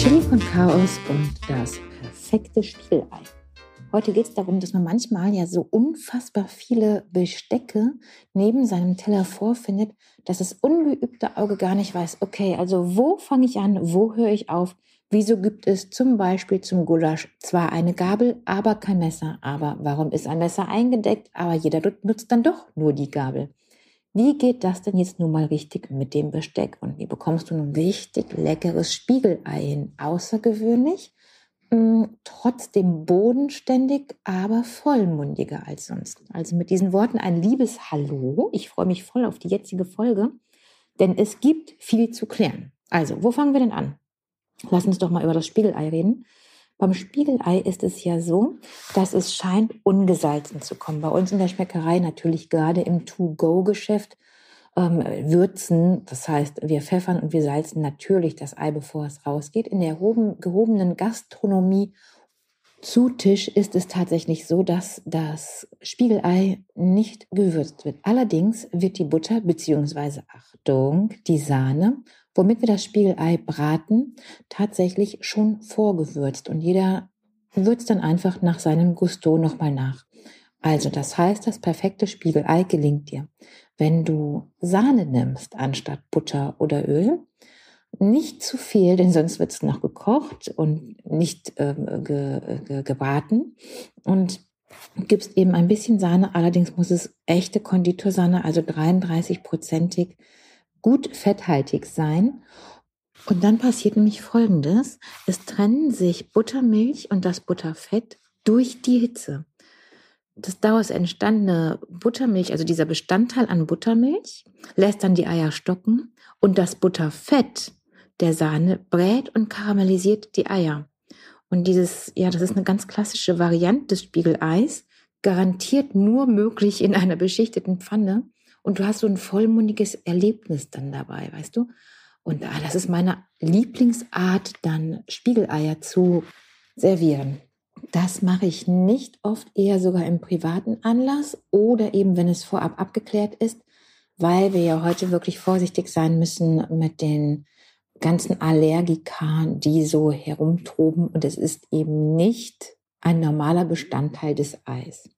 Chili von Chaos und das perfekte Spiegelei. Heute geht es darum, dass man manchmal ja so unfassbar viele Bestecke neben seinem Teller vorfindet, dass das ungeübte Auge gar nicht weiß, okay, also wo fange ich an, wo höre ich auf, wieso gibt es zum Beispiel zum Gulasch zwar eine Gabel, aber kein Messer, aber warum ist ein Messer eingedeckt, aber jeder nutzt dann doch nur die Gabel. Wie geht das denn jetzt nun mal richtig mit dem Besteck? Und wie bekommst du ein richtig leckeres Spiegelei hin? Außergewöhnlich, mh, hm, trotzdem bodenständig, aber vollmundiger als sonst. Also mit diesen Worten ein liebes Hallo. Ich freue mich voll auf die jetzige Folge, denn es gibt viel zu klären. Also, wo fangen wir denn an? Lass uns doch mal über das Spiegelei reden. Beim Spiegelei ist es ja so, dass es scheint ungesalzen zu kommen. Bei uns in der Schmeckerei natürlich gerade im To-Go-Geschäft ähm, würzen. Das heißt, wir pfeffern und wir salzen natürlich das Ei, bevor es rausgeht. In der gehobenen Gastronomie zu Tisch ist es tatsächlich so, dass das Spiegelei nicht gewürzt wird. Allerdings wird die Butter beziehungsweise Achtung, die Sahne womit wir das Spiegelei braten, tatsächlich schon vorgewürzt. Und jeder würzt dann einfach nach seinem Gusto nochmal nach. Also das heißt, das perfekte Spiegelei gelingt dir, wenn du Sahne nimmst anstatt Butter oder Öl. Nicht zu viel, denn sonst wird es noch gekocht und nicht ähm, ge, ge, gebraten. Und gibst eben ein bisschen Sahne, allerdings muss es echte Konditorsahne, also 33-prozentig gut fetthaltig sein. Und dann passiert nämlich Folgendes. Es trennen sich Buttermilch und das Butterfett durch die Hitze. Das daraus entstandene Buttermilch, also dieser Bestandteil an Buttermilch, lässt dann die Eier stocken und das Butterfett der Sahne brät und karamellisiert die Eier. Und dieses, ja, das ist eine ganz klassische Variante des Spiegeleis, garantiert nur möglich in einer beschichteten Pfanne und du hast so ein vollmundiges Erlebnis dann dabei, weißt du? Und ah, das ist meine Lieblingsart, dann Spiegeleier zu servieren. Das mache ich nicht oft, eher sogar im privaten Anlass oder eben, wenn es vorab abgeklärt ist, weil wir ja heute wirklich vorsichtig sein müssen mit den ganzen Allergika, die so herumtoben. Und es ist eben nicht ein normaler Bestandteil des Eis.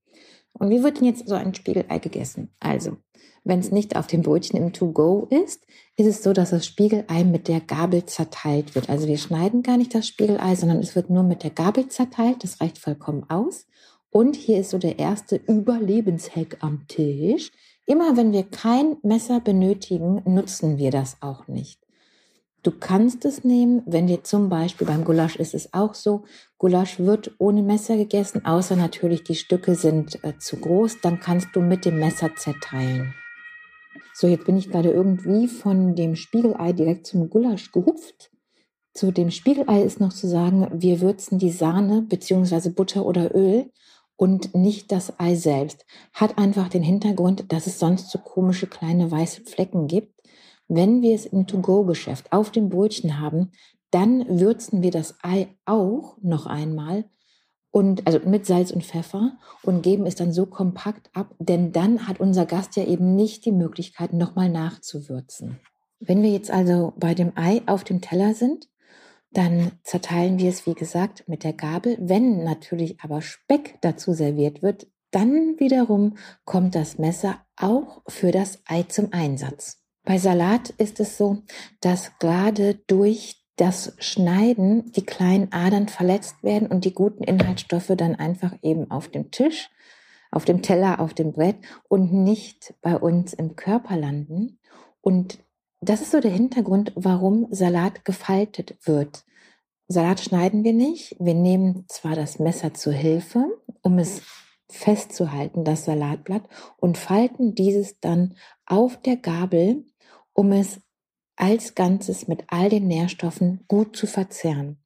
Und wie wird denn jetzt so ein Spiegelei gegessen? Also, wenn es nicht auf dem Brötchen im To-Go ist, ist es so, dass das Spiegelei mit der Gabel zerteilt wird. Also wir schneiden gar nicht das Spiegelei, sondern es wird nur mit der Gabel zerteilt. Das reicht vollkommen aus. Und hier ist so der erste Überlebenshack am Tisch. Immer wenn wir kein Messer benötigen, nutzen wir das auch nicht. Du kannst es nehmen, wenn dir zum Beispiel beim Gulasch ist es auch so, Gulasch wird ohne Messer gegessen, außer natürlich die Stücke sind äh, zu groß, dann kannst du mit dem Messer zerteilen. So, jetzt bin ich gerade irgendwie von dem Spiegelei direkt zum Gulasch gehupft. Zu dem Spiegelei ist noch zu sagen, wir würzen die Sahne bzw. Butter oder Öl und nicht das Ei selbst. Hat einfach den Hintergrund, dass es sonst so komische kleine weiße Flecken gibt. Wenn wir es im To-Go-Geschäft auf dem Brötchen haben, dann würzen wir das Ei auch noch einmal und also mit Salz und Pfeffer und geben es dann so kompakt ab, denn dann hat unser Gast ja eben nicht die Möglichkeit, nochmal nachzuwürzen. Wenn wir jetzt also bei dem Ei auf dem Teller sind, dann zerteilen wir es, wie gesagt, mit der Gabel. Wenn natürlich aber Speck dazu serviert wird, dann wiederum kommt das Messer auch für das Ei zum Einsatz. Bei Salat ist es so, dass gerade durch das Schneiden die kleinen Adern verletzt werden und die guten Inhaltsstoffe dann einfach eben auf dem Tisch, auf dem Teller, auf dem Brett und nicht bei uns im Körper landen. Und das ist so der Hintergrund, warum Salat gefaltet wird. Salat schneiden wir nicht. Wir nehmen zwar das Messer zur Hilfe, um es festzuhalten, das Salatblatt, und falten dieses dann auf der Gabel, um es als Ganzes mit all den Nährstoffen gut zu verzehren.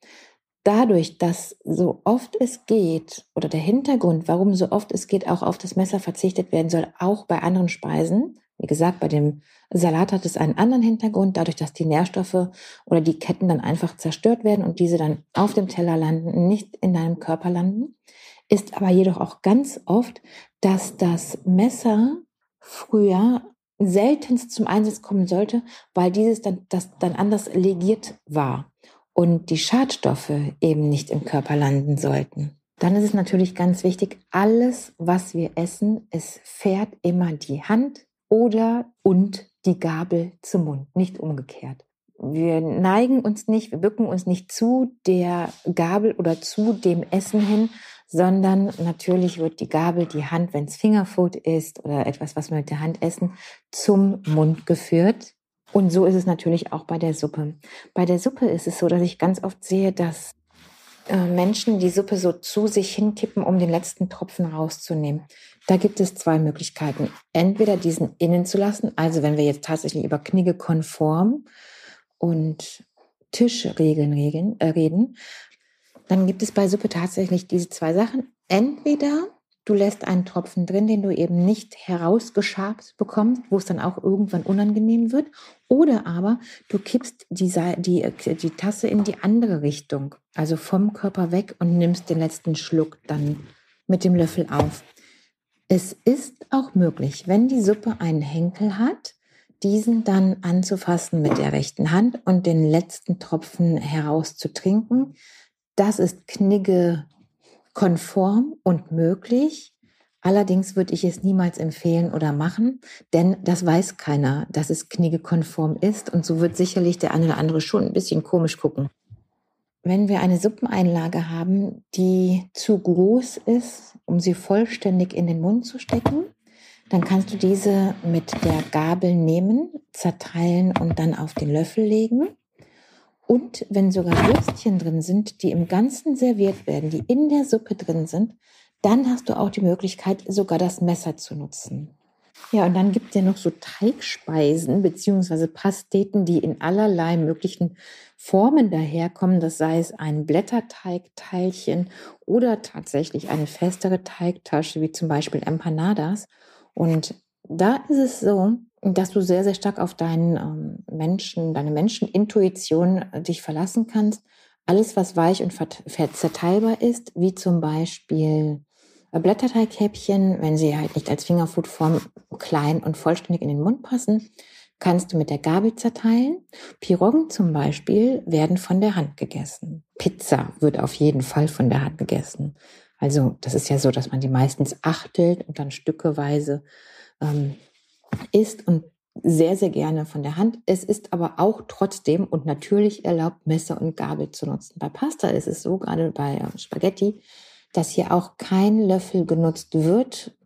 Dadurch, dass so oft es geht, oder der Hintergrund, warum so oft es geht, auch auf das Messer verzichtet werden soll, auch bei anderen Speisen, wie gesagt, bei dem Salat hat es einen anderen Hintergrund, dadurch, dass die Nährstoffe oder die Ketten dann einfach zerstört werden und diese dann auf dem Teller landen, nicht in deinem Körper landen, ist aber jedoch auch ganz oft, dass das Messer früher seltenst zum Einsatz kommen sollte, weil dieses dann, das dann anders legiert war. und die Schadstoffe eben nicht im Körper landen sollten. Dann ist es natürlich ganz wichtig, alles, was wir essen, es fährt immer die Hand oder und die Gabel zum Mund, nicht umgekehrt. Wir neigen uns nicht, wir bücken uns nicht zu der Gabel oder zu dem Essen hin, sondern natürlich wird die Gabel, die Hand, wenn es Fingerfood ist oder etwas, was wir mit der Hand essen, zum Mund geführt. Und so ist es natürlich auch bei der Suppe. Bei der Suppe ist es so, dass ich ganz oft sehe, dass äh, Menschen die Suppe so zu sich hinkippen, um den letzten Tropfen rauszunehmen. Da gibt es zwei Möglichkeiten. Entweder diesen innen zu lassen, also wenn wir jetzt tatsächlich über Knigge konform und Tischregeln äh, reden, dann gibt es bei Suppe tatsächlich diese zwei Sachen. Entweder du lässt einen Tropfen drin, den du eben nicht herausgeschabt bekommst, wo es dann auch irgendwann unangenehm wird. Oder aber du kippst die, die, die Tasse in die andere Richtung, also vom Körper weg und nimmst den letzten Schluck dann mit dem Löffel auf. Es ist auch möglich, wenn die Suppe einen Henkel hat, diesen dann anzufassen mit der rechten Hand und den letzten Tropfen herauszutrinken. Das ist Knigge konform und möglich. Allerdings würde ich es niemals empfehlen oder machen, denn das weiß keiner, dass es kniggekonform ist und so wird sicherlich der eine oder andere schon ein bisschen komisch gucken. Wenn wir eine Suppeneinlage haben, die zu groß ist, um sie vollständig in den Mund zu stecken, dann kannst du diese mit der Gabel nehmen, zerteilen und dann auf den Löffel legen. Und wenn sogar Würstchen drin sind, die im Ganzen serviert werden, die in der Suppe drin sind, dann hast du auch die Möglichkeit, sogar das Messer zu nutzen. Ja, und dann gibt es ja noch so Teigspeisen beziehungsweise Pasteten, die in allerlei möglichen Formen daherkommen. Das sei es ein Blätterteigteilchen oder tatsächlich eine festere Teigtasche, wie zum Beispiel Empanadas. Und da ist es so, dass du sehr, sehr stark auf deinen ähm, Menschen, deine Menschenintuition äh, dich verlassen kannst. Alles, was weich und zerteilbar ist, wie zum Beispiel äh, Blätterteighäppchen, wenn sie halt nicht als Fingerfoodform klein und vollständig in den Mund passen, kannst du mit der Gabel zerteilen. Piroggen zum Beispiel werden von der Hand gegessen. Pizza wird auf jeden Fall von der Hand gegessen. Also das ist ja so, dass man die meistens achtelt und dann stückeweise ähm, isst und sehr, sehr gerne von der Hand. Es ist aber auch trotzdem und natürlich erlaubt, Messer und Gabel zu nutzen. Bei Pasta ist es so, gerade bei ähm, Spaghetti, dass hier auch kein Löffel genutzt wird.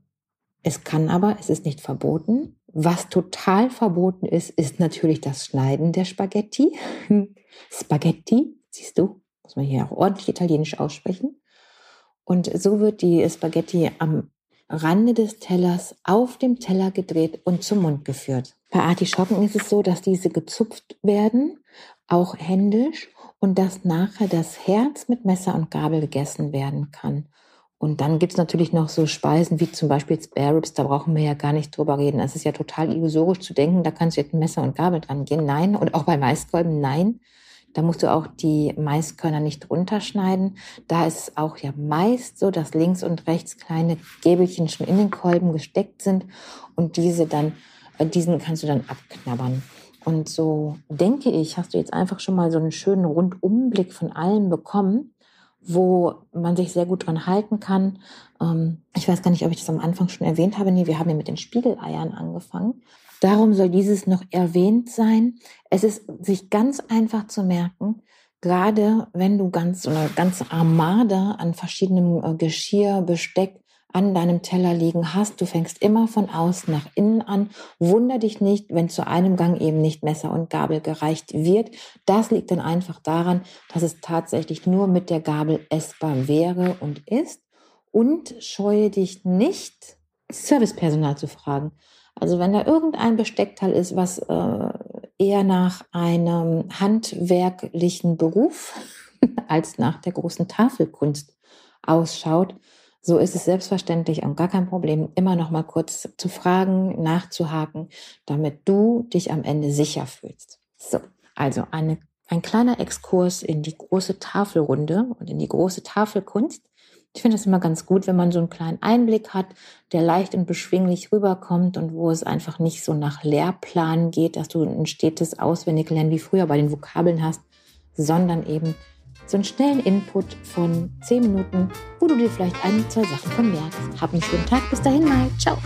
Es kann aber, es ist nicht verboten. Was total verboten ist, ist natürlich das Schneiden der Spaghetti. Spaghetti, siehst du, muss man hier auch ordentlich italienisch aussprechen. Und so wird die Spaghetti am Rande des Tellers auf dem Teller gedreht und zum Mund geführt. Bei Artischocken ist es so, dass diese gezupft werden, auch händisch, und dass nachher das Herz mit Messer und Gabel gegessen werden kann. Und dann gibt's natürlich noch so Speisen wie zum Beispiel Spare Ribs, da brauchen wir ja gar nicht drüber reden. Es ist ja total illusorisch zu denken, da kannst du jetzt ein Messer und Gabel dran gehen. Nein. Und auch bei Maiskolben, nein. Da musst du auch die Maiskörner nicht runterschneiden. Da ist es auch ja meist so, dass links und rechts kleine Gäbelchen schon in den Kolben gesteckt sind und diese dann, äh, diesen kannst du dann abknabbern. Und so denke ich, hast du jetzt einfach schon mal so einen schönen Rundumblick von allem bekommen, wo man sich sehr gut dran halten kann. Ähm, ich weiß gar nicht, ob ich das am Anfang schon erwähnt habe. Nee, wir haben ja mit den Spiegeleiern angefangen. Darum soll dieses noch erwähnt sein. Es ist sich ganz einfach zu merken, gerade wenn du ganz eine ganze Armada an verschiedenem äh, Geschirr, Besteck an deinem Teller liegen hast. Du fängst immer von außen nach innen an. Wunder dich nicht, wenn zu einem Gang eben nicht Messer und Gabel gereicht wird. Das liegt dann einfach daran, dass es tatsächlich nur mit der Gabel essbar wäre und ist. Und scheue dich nicht, Servicepersonal zu fragen. Also wenn da irgendein Besteckteil ist, was äh, eher nach einem handwerklichen Beruf als nach der großen Tafelkunst ausschaut, so ist es selbstverständlich und gar kein Problem, immer noch mal kurz zu fragen, nachzuhaken, damit du dich am Ende sicher fühlst. So, also eine, ein kleiner Exkurs in die große Tafelrunde und in die große Tafelkunst. Ich finde es immer ganz gut, wenn man so einen kleinen Einblick hat, der leicht und beschwinglich rüberkommt und wo es einfach nicht so nach Lehrplan geht, dass du ein stetes Auswendiglernen wie früher bei den Vokabeln hast, sondern eben so einen schnellen Input von 10 Minuten, wo du dir vielleicht ein, zwei Sachen von merkst. Hab einen schönen Tag. Bis dahin mal. Ciao.